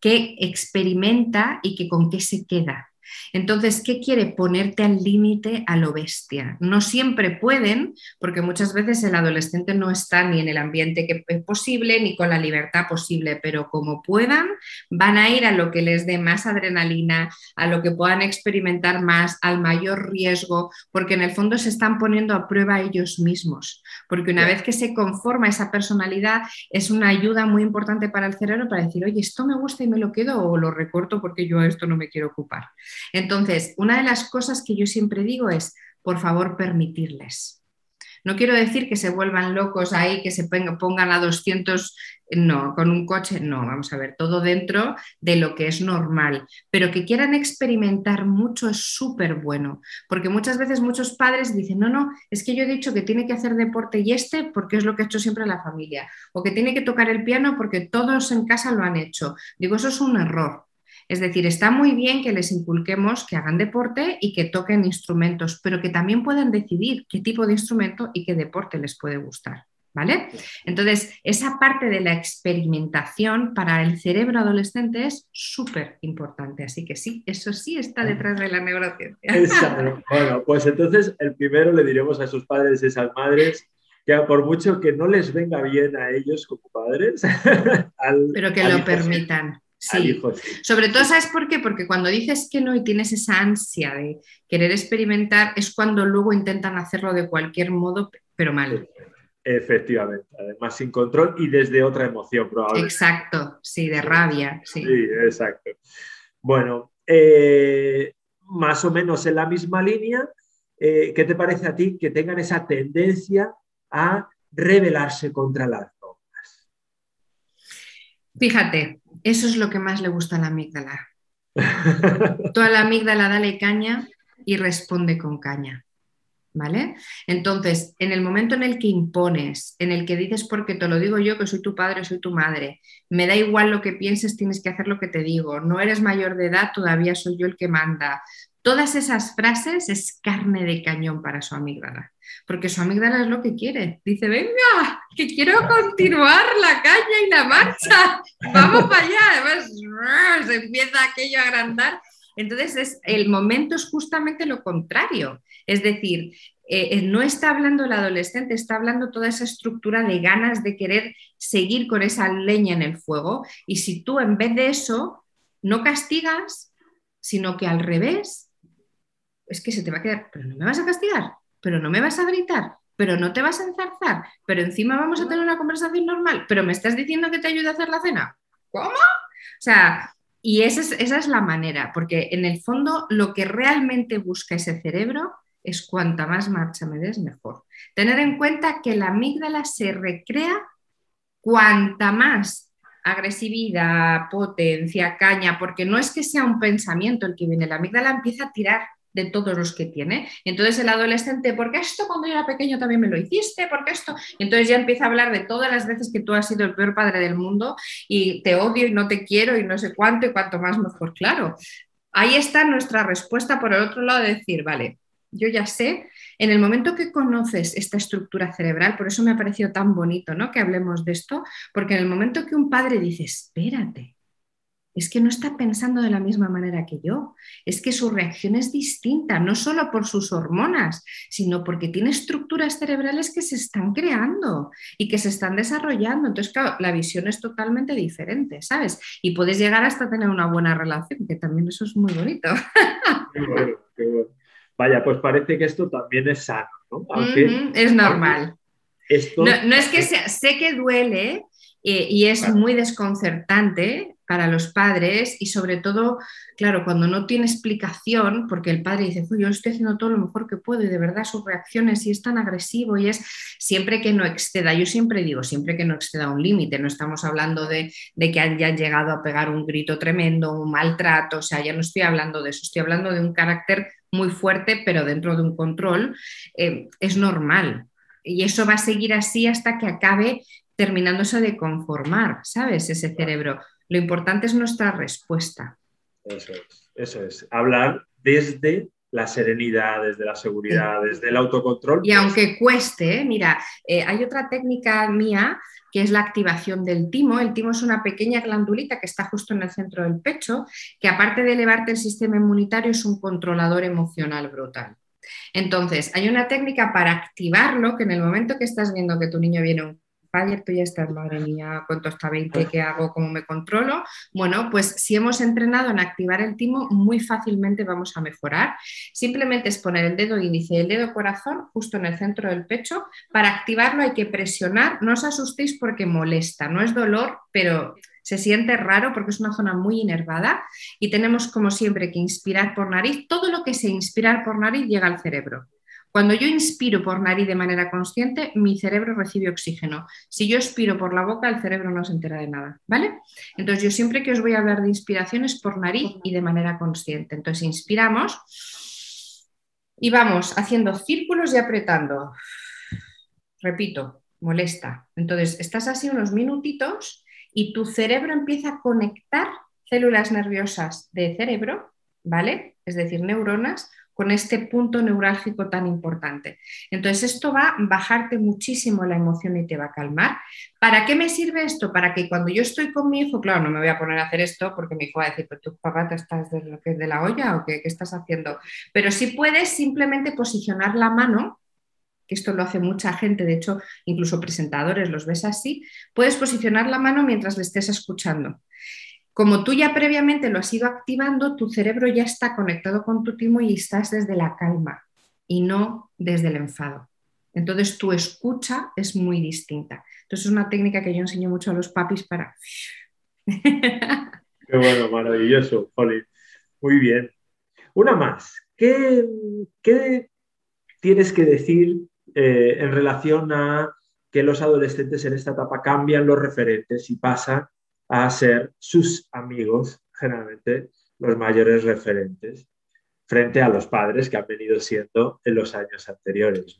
qué experimenta y que con qué se queda. Entonces, ¿qué quiere? Ponerte al límite a lo bestia. No siempre pueden, porque muchas veces el adolescente no está ni en el ambiente que es posible, ni con la libertad posible, pero como puedan, van a ir a lo que les dé más adrenalina, a lo que puedan experimentar más, al mayor riesgo, porque en el fondo se están poniendo a prueba ellos mismos, porque una vez que se conforma esa personalidad, es una ayuda muy importante para el cerebro para decir, oye, esto me gusta y me lo quedo o lo recorto porque yo a esto no me quiero ocupar. Entonces, una de las cosas que yo siempre digo es, por favor, permitirles. No quiero decir que se vuelvan locos ahí, que se pongan a 200, no, con un coche, no, vamos a ver, todo dentro de lo que es normal, pero que quieran experimentar mucho es súper bueno, porque muchas veces muchos padres dicen, no, no, es que yo he dicho que tiene que hacer deporte y este porque es lo que ha hecho siempre la familia, o que tiene que tocar el piano porque todos en casa lo han hecho. Digo, eso es un error. Es decir, está muy bien que les inculquemos que hagan deporte y que toquen instrumentos, pero que también puedan decidir qué tipo de instrumento y qué deporte les puede gustar. ¿Vale? Entonces, esa parte de la experimentación para el cerebro adolescente es súper importante. Así que sí, eso sí está detrás de la neurociencia. Bueno, pues entonces el primero le diremos a sus padres y esas madres que por mucho que no les venga bien a ellos como padres, <laughs> pero que lo permitan. Sí. Sobre todo, ¿sabes por qué? Porque cuando dices que no y tienes esa ansia de querer experimentar, es cuando luego intentan hacerlo de cualquier modo, pero mal. Efectivamente, además sin control y desde otra emoción probablemente. Exacto, sí, de rabia. Sí, exacto. Bueno, eh, más o menos en la misma línea, eh, ¿qué te parece a ti que tengan esa tendencia a rebelarse contra las normas? Fíjate, eso es lo que más le gusta a la amígdala. Toda la amígdala dale caña y responde con caña. ¿Vale? Entonces, en el momento en el que impones, en el que dices, porque te lo digo yo, que soy tu padre, soy tu madre, me da igual lo que pienses, tienes que hacer lo que te digo, no eres mayor de edad, todavía soy yo el que manda. Todas esas frases es carne de cañón para su amígdala porque su amígdala es lo que quiere. Dice, venga, que quiero continuar la caña y la marcha, vamos para allá. Además, se empieza aquello a agrandar. Entonces, es, el momento es justamente lo contrario. Es decir, eh, eh, no está hablando el adolescente, está hablando toda esa estructura de ganas de querer seguir con esa leña en el fuego. Y si tú en vez de eso no castigas, sino que al revés, es que se te va a quedar, pero no me vas a castigar, pero no me vas a gritar, pero no te vas a enzarzar, pero encima vamos a tener una conversación normal, pero me estás diciendo que te ayude a hacer la cena. ¿Cómo? O sea, y esa es, esa es la manera, porque en el fondo lo que realmente busca ese cerebro es cuanta más marcha me des, mejor. Tener en cuenta que la amígdala se recrea cuanta más agresividad, potencia, caña, porque no es que sea un pensamiento el que viene, la amígdala empieza a tirar de todos los que tiene. entonces el adolescente, ¿por qué esto cuando yo era pequeño también me lo hiciste? ¿Por qué esto? Y entonces ya empieza a hablar de todas las veces que tú has sido el peor padre del mundo y te odio y no te quiero y no sé cuánto y cuanto más mejor. Claro, ahí está nuestra respuesta por el otro lado de decir, vale, yo ya sé, en el momento que conoces esta estructura cerebral, por eso me ha parecido tan bonito ¿no? que hablemos de esto, porque en el momento que un padre dice, espérate, es que no está pensando de la misma manera que yo, es que su reacción es distinta, no solo por sus hormonas, sino porque tiene estructuras cerebrales que se están creando y que se están desarrollando. Entonces, claro, la visión es totalmente diferente, ¿sabes? Y puedes llegar hasta tener una buena relación, que también eso es muy bonito. Qué bueno, qué bueno. Vaya, pues parece que esto también es sano, ¿no? es normal. no, es que sea, sé que duele, eh, y es muy desconcertante para los padres y sobre todo, claro, cuando no tiene explicación, porque el padre dice, yo estoy haciendo todo lo mejor que puedo y de verdad sus reacciones y es tan agresivo y es siempre que no exceda, yo siempre digo, siempre que no exceda un límite, no estamos hablando de, que hayan llegado a pegar un grito tremendo, un maltrato, o sea, ya no estoy hablando de eso, estoy hablando de un carácter muy fuerte, pero dentro de un control, eh, es normal. Y eso va a seguir así hasta que acabe terminándose de conformar, ¿sabes? Ese cerebro. Lo importante es nuestra respuesta. Eso es, eso es. Hablar desde la serenidad, desde la seguridad, desde el autocontrol. Y aunque cueste, ¿eh? mira, eh, hay otra técnica mía que es la activación del timo. El timo es una pequeña glandulita que está justo en el centro del pecho, que aparte de elevarte el sistema inmunitario es un controlador emocional brutal. Entonces, hay una técnica para activarlo que en el momento que estás viendo que tu niño viene un ayer tú ya estás, madre mía, ¿cuánto está 20? ¿Qué hago? ¿Cómo me controlo? Bueno, pues si hemos entrenado en activar el timo, muy fácilmente vamos a mejorar. Simplemente es poner el dedo índice y el dedo corazón justo en el centro del pecho. Para activarlo hay que presionar, no os asustéis porque molesta, no es dolor, pero se siente raro porque es una zona muy inervada y tenemos como siempre que inspirar por nariz. Todo lo que se inspirar por nariz llega al cerebro. Cuando yo inspiro por nariz de manera consciente, mi cerebro recibe oxígeno. Si yo expiro por la boca, el cerebro no se entera de nada, ¿vale? Entonces yo siempre que os voy a hablar de inspiraciones por nariz y de manera consciente. Entonces inspiramos y vamos haciendo círculos y apretando. Repito, molesta. Entonces estás así unos minutitos y tu cerebro empieza a conectar células nerviosas de cerebro, ¿vale? Es decir, neuronas con este punto neurálgico tan importante. Entonces, esto va a bajarte muchísimo la emoción y te va a calmar. ¿Para qué me sirve esto? Para que cuando yo estoy con mi hijo, claro, no me voy a poner a hacer esto porque mi hijo va a decir, pues tú, papá, ¿te estás de, lo que de la olla o qué, qué estás haciendo? Pero si puedes simplemente posicionar la mano que esto lo hace mucha gente, de hecho, incluso presentadores los ves así, puedes posicionar la mano mientras le estés escuchando. Como tú ya previamente lo has ido activando, tu cerebro ya está conectado con tu timo y estás desde la calma y no desde el enfado. Entonces tu escucha es muy distinta. Entonces es una técnica que yo enseño mucho a los papis para... <laughs> Qué bueno, maravilloso, Holly. Muy bien. Una más. ¿Qué, tienes que decir eh, en relación a que los adolescentes en esta etapa cambian los referentes y pasan a ser sus amigos, generalmente los mayores referentes, frente a los padres que han venido siendo en los años anteriores.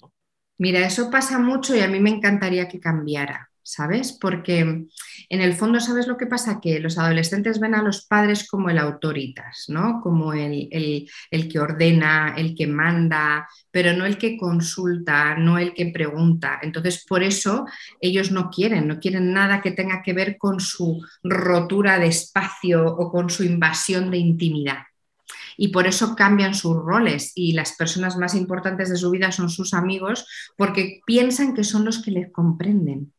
Mira, eso pasa mucho y a mí me encantaría que cambiara. ¿Sabes? Porque en el fondo, ¿sabes lo que pasa? Que los adolescentes ven a los padres como el autoritas, ¿no? Como el, que ordena, el que manda, pero no el que consulta, no el que pregunta. Entonces, por eso ellos no quieren, no quieren nada que tenga que ver con su rotura de espacio o con su invasión de intimidad y por eso cambian sus roles y las personas más importantes de su vida son sus amigos porque piensan que son los que les comprenden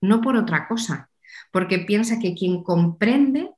no por otra cosa, porque piensa que quien comprende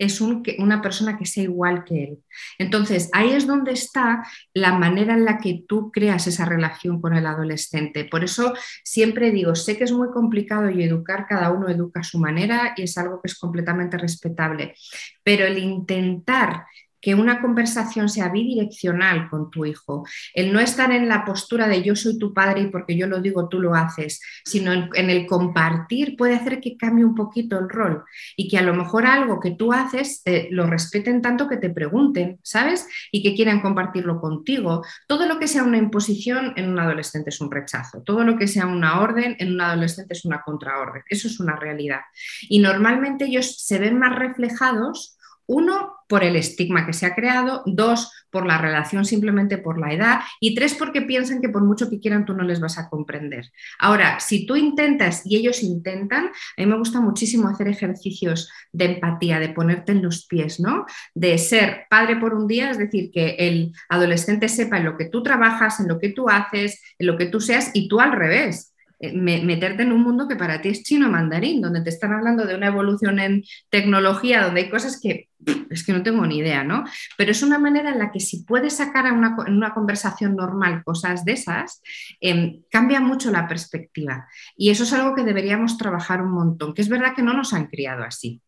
es una persona que sea igual que él. Entonces, ahí es donde está la manera en la que tú creas esa relación con el adolescente. Por eso siempre digo, sé que es muy complicado y educar, cada uno educa a su manera y es algo que es completamente respetable, pero el intentar que una conversación sea bidireccional con tu hijo, el no estar en la postura de yo soy tu padre y porque yo lo digo tú lo haces, sino en, el compartir puede hacer que cambie un poquito el rol y que a lo mejor algo que tú haces eh, lo respeten tanto que te pregunten, ¿sabes? Y que quieran compartirlo contigo. Todo lo que sea una imposición en un adolescente es un rechazo, todo lo que sea una orden en un adolescente es una contraorden, eso es una realidad. Y normalmente ellos se ven más reflejados uno, por el estigma que se ha creado, dos, por la relación simplemente por la edad y tres, porque piensan que por mucho que quieran tú no les vas a comprender. Ahora, si tú intentas y ellos intentan, a mí me gusta muchísimo hacer ejercicios de empatía, de ponerte en los pies, ¿no? De ser padre por un día, es decir, que el adolescente sepa en lo que tú trabajas, en lo que tú haces, en lo que tú seas y tú al revés eh, meterte en un mundo que para ti es chino mandarín, donde te están hablando de una evolución en tecnología, donde hay cosas que es que no tengo ni idea, ¿no? Pero es una manera en la que si puedes sacar en una conversación normal cosas de esas, em, cambia mucho la perspectiva. Y eso es algo que deberíamos trabajar un montón, que es verdad que no nos han criado así.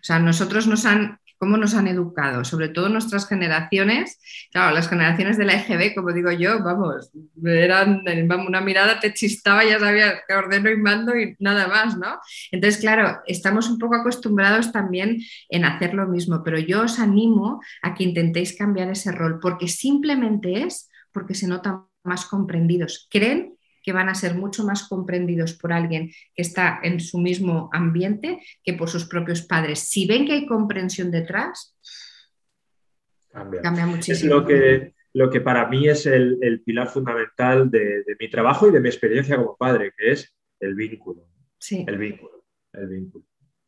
O sea, nosotros nos han cómo nos han educado, sobre todo nuestras generaciones, claro, las generaciones de la EGB, como digo yo, vamos, eran una mirada te chistaba, ya sabía que ordeno y mando y nada más, ¿no? Entonces, claro, estamos un poco acostumbrados también en hacer lo mismo, pero yo os animo a que intentéis cambiar ese rol, porque simplemente es porque se notan más comprendidos. Creen que van a ser mucho más comprendidos por alguien que está en su mismo ambiente que por sus propios padres. Si ven que hay comprensión detrás, cambia, muchísimo. Es lo que, lo que para mí es el, pilar fundamental de, mi trabajo y de mi experiencia como padre, que es el vínculo. Sí. El vínculo, el vínculo.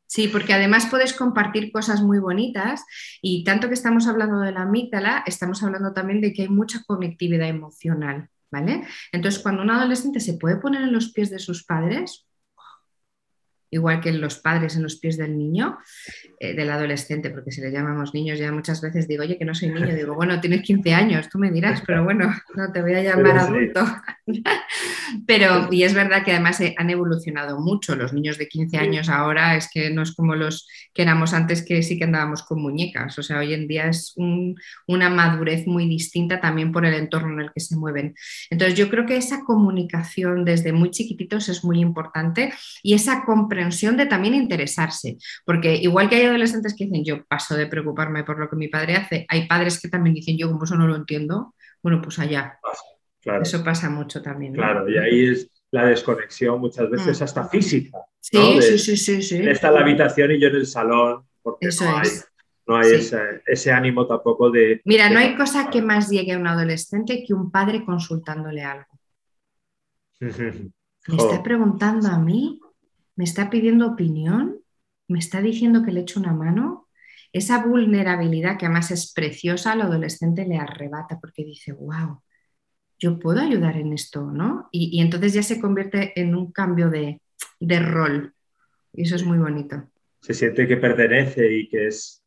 Sí, porque además puedes compartir cosas muy bonitas y tanto que estamos hablando de la amígdala, estamos hablando también de que hay mucha conectividad emocional, ¿vale? Entonces, cuando un adolescente se puede poner en los pies de sus padres, igual que los padres en los pies del niño, eh, del adolescente, porque si le llamamos niños, ya muchas veces digo, oye, que no soy niño, digo, bueno, tienes 15 años, tú me dirás, pero bueno, <laughs> no te voy a llamar adulto. <laughs> pero, y es verdad que además eh, han evolucionado mucho, los niños de 15 años ahora es que no es como los que éramos antes, que sí que andábamos con muñecas, o sea, hoy en día es una madurez muy distinta también por el entorno en el que se mueven. Entonces, yo creo que esa comunicación desde muy chiquititos es muy importante y esa comprensión de también interesarse, porque igual que hay adolescentes que dicen yo paso de preocuparme por lo que mi padre hace, hay padres que también dicen yo como eso no lo entiendo, bueno, pues allá. Eso pasa mucho también. Claro, y ahí es la desconexión muchas veces mm. hasta física. Sí, sí, sí, sí, sí. está en la habitación y yo en el salón, porque no hay, no hay ese, ánimo tampoco de... Mira, no hay cosa que más llegue a un adolescente que un padre consultándole algo. <laughs> Me está preguntando a mí me está pidiendo opinión, me está diciendo que le echo una mano. Esa vulnerabilidad que además es preciosa al adolescente le arrebata porque dice, wow, yo puedo ayudar en esto, ¿no? Y, entonces ya se convierte en un cambio de, de rol. Y eso es muy bonito. Se siente que pertenece y que es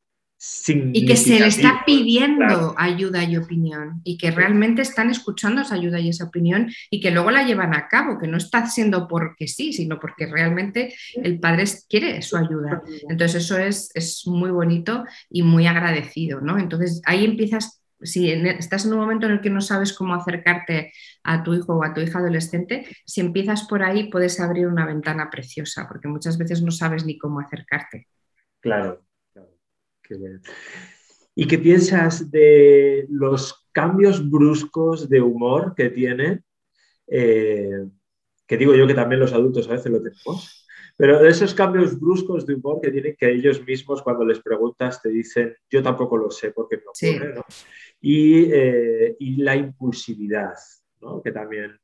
y que se le está pidiendo ayuda y opinión y que realmente están escuchando esa ayuda y esa opinión y que luego la llevan a cabo, que no está siendo porque sí, sino porque realmente el padre quiere su ayuda. Entonces eso es, es muy bonito y muy agradecido, ¿no? Entonces ahí empiezas, si estás en un momento en el que no sabes cómo acercarte a tu hijo o a tu hija adolescente, si empiezas por ahí puedes abrir una ventana preciosa, porque muchas veces no sabes ni cómo acercarte. Claro, ¿Y qué piensas de los cambios bruscos de humor que tiene? Eh, que digo yo que también los adultos a veces lo tenemos, pero de esos cambios bruscos de humor que tienen que ellos mismos cuando les preguntas te dicen, yo tampoco lo sé porque no ocurre, ¿no? Y, eh, y, la impulsividad, ¿no? que también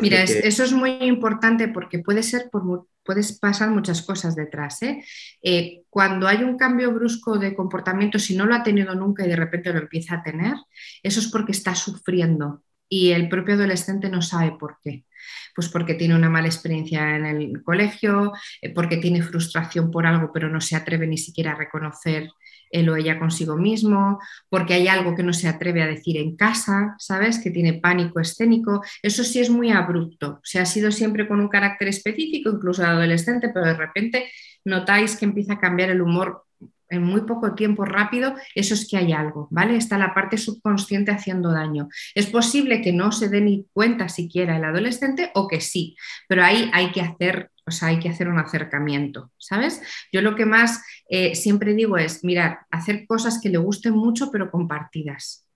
Mira, eso es muy importante porque puede ser por, puedes pasar muchas cosas detrás. ¿eh? ¿eh? cuando hay un cambio brusco de comportamiento, si no lo ha tenido nunca y de repente lo empieza a tener, eso es porque está sufriendo y el propio adolescente no sabe por qué. Pues porque tiene una mala experiencia en el colegio, eh, porque tiene frustración por algo, pero no se atreve ni siquiera a reconocer él o ella consigo mismo, porque hay algo que no se atreve a decir en casa, ¿sabes? Que tiene pánico escénico. Eso sí es muy abrupto. Se ha sido siempre con un carácter específico, incluso adolescente, pero de repente notáis que empieza a cambiar el humor en muy poco tiempo rápido, eso es que hay algo, ¿vale? Está la parte subconsciente haciendo daño. Es posible que no se dé ni cuenta siquiera el adolescente o que sí, pero ahí hay que hacer o sea, hay que hacer un acercamiento, ¿sabes? Yo lo que más eh, siempre digo es, mirar, hacer cosas que le gusten mucho, pero compartidas.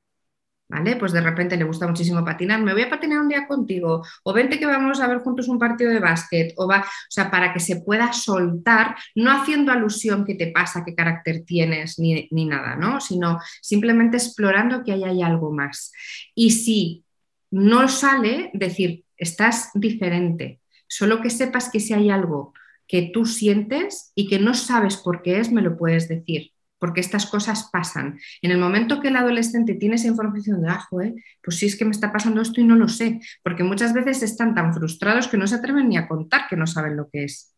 ¿Vale? Pues de repente le gusta muchísimo patinar, me voy a patinar un día contigo, o vente que vamos a ver juntos un partido de básquet, o va, o sea, para que se pueda soltar, no haciendo alusión qué te pasa, qué carácter tienes, ni, ni nada, ¿no? Sino simplemente explorando que ahí hay algo más. Y si no sale, decir, estás diferente, Solo que sepas que si hay algo que tú sientes y que no sabes por qué es, me lo puedes decir, porque estas cosas pasan. En el momento que el adolescente tiene esa información de, ah, pues sí es que me está pasando esto y no lo sé, porque muchas veces están tan frustrados que no se atreven ni a contar que no saben lo que es.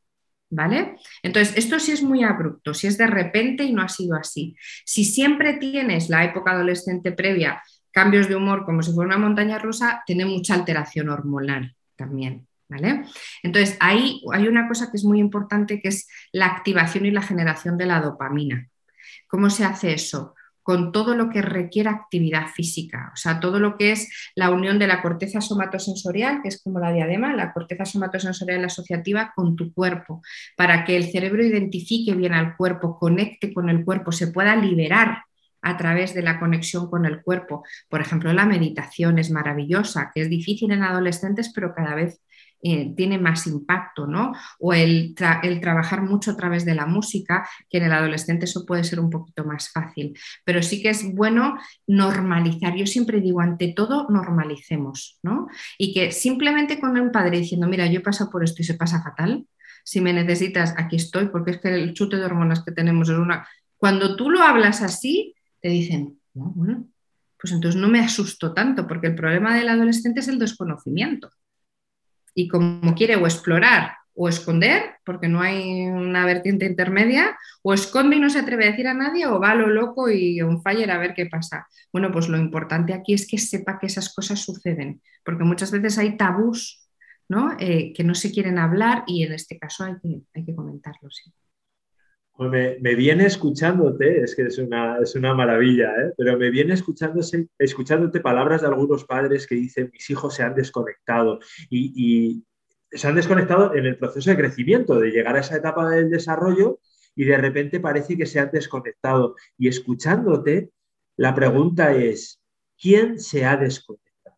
¿Vale? Entonces, esto sí es muy abrupto, si es de repente y no ha sido así. Si siempre tienes la época adolescente previa, cambios de humor como si fuera una montaña rusa, tiene mucha alteración hormonal también. ¿Vale? Entonces, ahí hay una cosa que es muy importante que es la activación y la generación de la dopamina. ¿Cómo se hace eso? Con todo lo que requiere actividad física, o sea, todo lo que es la unión de la corteza somatosensorial, que es como la diadema, la corteza somatosensorial asociativa con tu cuerpo, para que el cerebro identifique bien al cuerpo, conecte con el cuerpo, se pueda liberar a través de la conexión con el cuerpo. Por ejemplo, la meditación es maravillosa, que es difícil en adolescentes, pero cada vez eh, tiene más impacto, ¿no? O el, el, trabajar mucho a través de la música, que en el adolescente eso puede ser un poquito más fácil. Pero sí que es bueno normalizar. Yo siempre digo, ante todo, normalicemos, ¿no? Y que simplemente con un padre diciendo, mira, yo he pasado por esto y se pasa fatal, si me necesitas, aquí estoy, porque es que el chute de hormonas que tenemos es una... Cuando tú lo hablas así, te dicen, bueno, pues entonces no me asusto tanto, porque el problema del adolescente es el desconocimiento. Y como quiere o explorar o esconder, porque no hay una vertiente intermedia, o esconde y no se atreve a decir a nadie, o va a lo loco y un fire a ver qué pasa. Bueno, pues lo importante aquí es que sepa que esas cosas suceden, porque muchas veces hay tabús ¿no? Eh, que no se quieren hablar y en este caso hay que, hay que comentarlo. Sí. Pues me, viene escuchándote, es que es una, es una maravilla, ¿eh? pero me viene escuchándose, escuchándote palabras de algunos padres que dicen mis hijos se han desconectado y, se han desconectado en el proceso de crecimiento, de llegar a esa etapa del desarrollo y de repente parece que se han desconectado. Y escuchándote, la pregunta es, ¿quién se ha desconectado?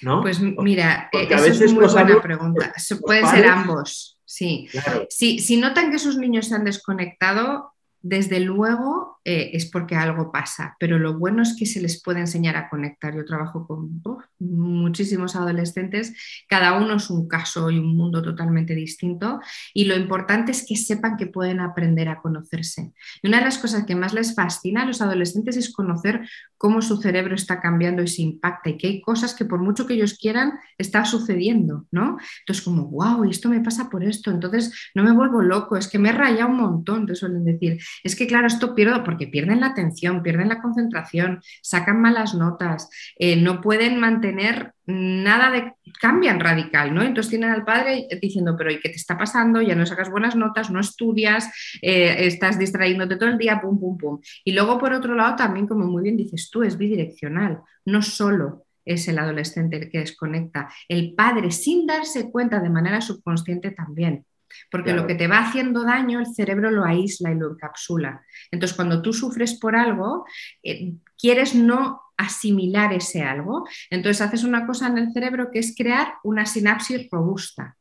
¿No? Pues mira, esa es una muy buena pregunta. Pueden ser ambos. Sí. Si, notan que sus niños se han desconectado, desde luego eh, es porque algo pasa, pero lo bueno es que se les puede enseñar a conectar. Yo trabajo con muchísimos adolescentes, cada uno es un caso y un mundo totalmente distinto y lo importante es que sepan que pueden aprender a conocerse. Y una de las cosas que más les fascina a los adolescentes es conocer cómo su cerebro está cambiando y se impacta y que hay cosas que por mucho que ellos quieran está sucediendo, ¿no? Entonces como, wow, esto me pasa por esto, entonces no me vuelvo loco, es que me he rayado un montón, te suelen decir. Es que claro, esto pierdo porque pierden la atención, pierden la concentración, sacan malas notas, eh, no pueden mantener nada de... cambian radical, ¿no? Entonces tienen al padre diciendo, pero ¿y qué te está pasando? Ya no sacas buenas notas, no estudias, eh, estás distrayéndote todo el día, pum, pum, pum. Y luego, por otro lado, también, como muy bien dices tú, es bidireccional, no solo es el adolescente el que desconecta, el padre sin darse cuenta de manera subconsciente también. Porque lo que te va haciendo daño, el cerebro lo aísla y lo encapsula. Entonces, cuando tú sufres por algo, eh, quieres no asimilar ese algo. Entonces, haces una cosa en el cerebro que es crear una sinapsis robusta.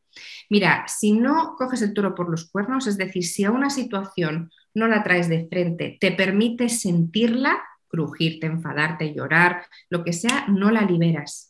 Mira, si no coges el toro por los cuernos, es decir, si a una situación no la traes de frente, te permite sentirla, crujirte, enfadarte, llorar, lo que sea, no la liberas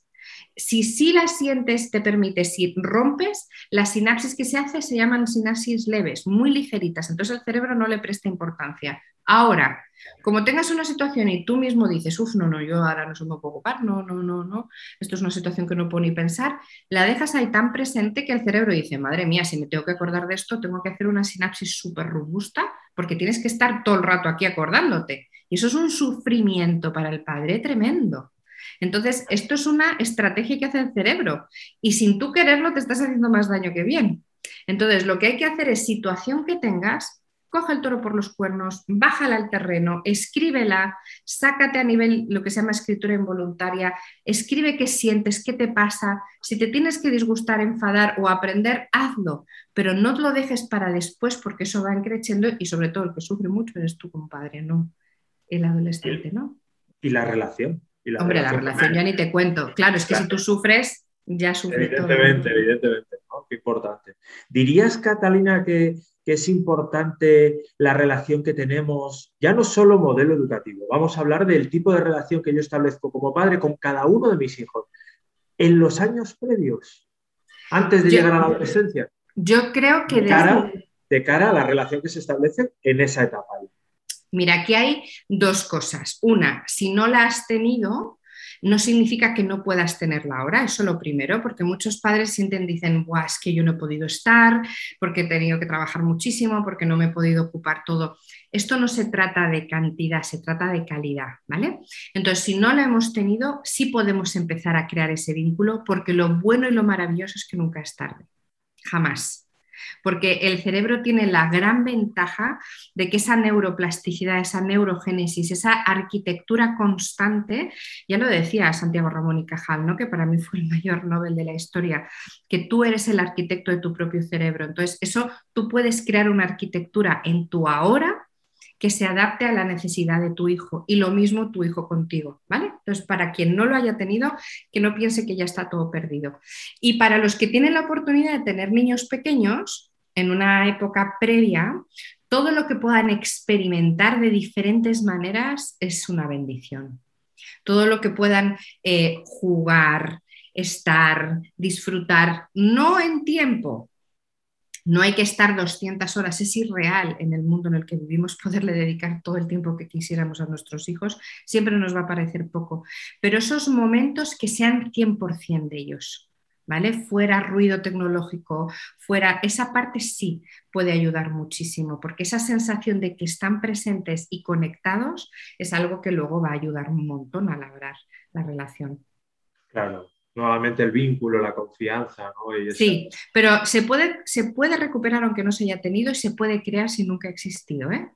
si sí la sientes, te permite, si rompes, las sinapsis que se hacen se llaman sinapsis leves, muy ligeritas, entonces el cerebro no le presta importancia. Ahora, como tengas una situación y tú mismo dices, uff, no, no, yo ahora no se me puedo no, no, no, no, esto es una situación que no puedo ni pensar, la dejas ahí tan presente que el cerebro dice, madre mía, si me tengo que acordar de esto, tengo que hacer una sinapsis súper robusta porque tienes que estar todo el rato aquí acordándote. Y eso es un sufrimiento para el padre tremendo. Entonces, esto es una estrategia que hace el cerebro y sin tú quererlo te estás haciendo más daño que bien. Entonces, lo que hay que hacer es situación que tengas, coge el toro por los cuernos, bájala al terreno, escríbela, sácate a nivel lo que se llama escritura involuntaria, escribe qué sientes, qué te pasa, si te tienes que disgustar, enfadar o aprender, hazlo, pero no te lo dejes para después porque eso va creciendo y sobre todo el que sufre mucho eres tu compadre, no el adolescente, ¿no? Y la relación. Hombre, la relación ya ni te cuento. Claro, es que si tú sufres, ya sufres. Evidentemente, evidentemente, ¿no? Qué importante. ¿Dirías, Catalina, que, es importante la relación que tenemos, ya no solo modelo educativo, vamos a hablar del tipo de relación que yo establezco como padre con cada uno de mis hijos en los años previos, antes de llegar a la adolescencia? Yo creo que... De cara, de cara a la relación que se establece en esa etapa. Mira, aquí hay dos cosas. Una, si no la has tenido, no significa que no puedas tenerla ahora, eso lo primero, porque muchos padres sienten, dicen, Buah, es que yo no he podido estar, porque he tenido que trabajar muchísimo, porque no me he podido ocupar todo. Esto no se trata de cantidad, se trata de calidad, ¿vale? Entonces, si no la hemos tenido, sí podemos empezar a crear ese vínculo, porque lo bueno y lo maravilloso es que nunca es tarde, jamás porque el cerebro tiene la gran ventaja de que esa neuroplasticidad, esa neurogénesis, esa arquitectura constante, ya lo decía Santiago Ramón y Cajal, ¿no? que para mí fue el mayor Nobel de la historia, que tú eres el arquitecto de tu propio cerebro. Entonces, eso tú puedes crear una arquitectura en tu ahora que se adapte a la necesidad de tu hijo y lo mismo tu hijo contigo, ¿vale? Entonces, para quien no lo haya tenido, que no piense que ya está todo perdido. Y para los que tienen la oportunidad de tener niños pequeños, en una época previa, todo lo que puedan experimentar de diferentes maneras es una bendición. Todo lo que puedan eh, jugar, estar, disfrutar, no en tiempo. No hay que estar 200 horas, es irreal en el mundo en el que vivimos <laughs> poderle dedicar todo el tiempo que quisiéramos a nuestros hijos, siempre nos va a parecer poco, pero esos momentos que sean 100% de ellos, ¿vale? Fuera ruido tecnológico, fuera, esa parte sí puede ayudar muchísimo, porque esa sensación de que están presentes y conectados es algo que luego va a ayudar un montón a labrar la relación. Claro, nuevamente el vínculo, la confianza, ¿no? Sí, pero se puede, se puede recuperar aunque no se haya tenido y se puede crear si nunca ha existido, ¿eh?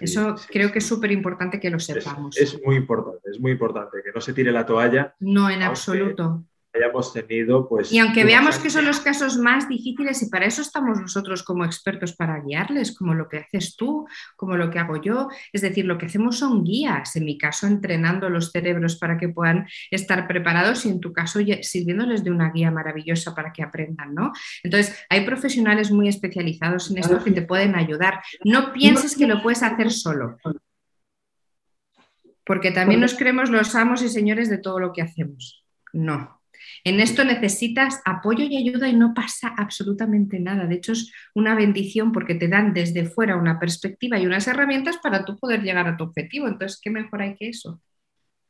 Eso creo que es súper importante que lo sepamos. Es, muy importante, es muy importante que no se tire la toalla. No, en absoluto hayamos tenido, pues... Y aunque veamos que son los casos más difíciles y para eso estamos nosotros como expertos para guiarles, como lo que haces tú, como lo que hago yo, es decir, lo que hacemos son guías, en mi caso entrenando los cerebros para que puedan estar preparados y en tu caso sirviéndoles de una guía maravillosa para que aprendan, ¿no? Entonces, hay profesionales muy especializados en esto que te pueden ayudar. No pienses que lo puedes hacer solo. Porque también nos creemos los amos y señores de todo lo que hacemos. No, en esto necesitas apoyo y ayuda y no pasa absolutamente nada. De hecho, es una bendición porque te dan desde fuera una perspectiva y unas herramientas para tú poder llegar a tu objetivo. Entonces, ¿qué mejor hay que eso?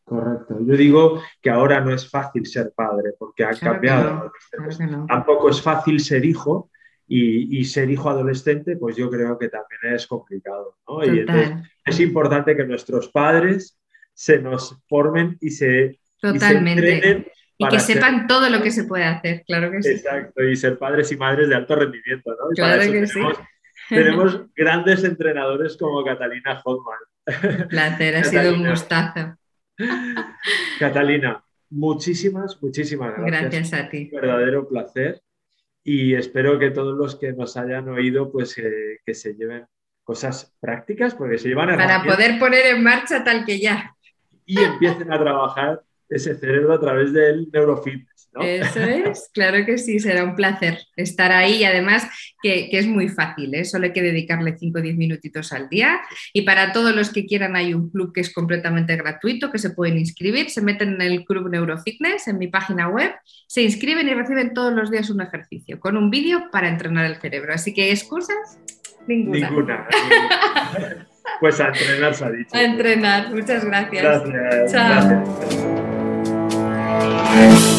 Correcto. Yo digo que ahora no es fácil ser padre porque ha cambiado. Tampoco es fácil ser hijo y, ser hijo adolescente, pues yo creo que también es complicado. Y es importante que nuestros padres se nos formen y se, Totalmente. Y que sepan todo lo que se puede hacer, claro que sí. Exacto, y ser padres y madres de alto rendimiento, ¿no? claro que tenemos, sí. <laughs> Tenemos grandes entrenadores como Catalina Hoffman. Un placer, ha sido un gustazo. <laughs> Catalina, muchísimas, muchísimas gracias. Gracias a ti. Un verdadero placer y espero que todos los que nos hayan oído, pues eh, que se lleven cosas prácticas, porque se llevan Para poder poner en marcha tal que ya. Y empiecen a trabajar ese cerebro a través del neurofitness. ¿no? Eso es, claro que sí, será un placer estar ahí y además que, es muy fácil, ¿eh? solo hay que dedicarle 5 o 10 minutitos al día y para todos los que quieran hay un club que es completamente gratuito, que se pueden inscribir, se meten en el club Neurofitness en mi página web, se inscriben y reciben todos los días un ejercicio con un vídeo para entrenar el cerebro. Así que excusas, ninguna. Ninguna. <laughs> Pues a entrenar se ha dicho. A entrenar, muchas gracias. Gracias. Chao. Gracias. Thank you.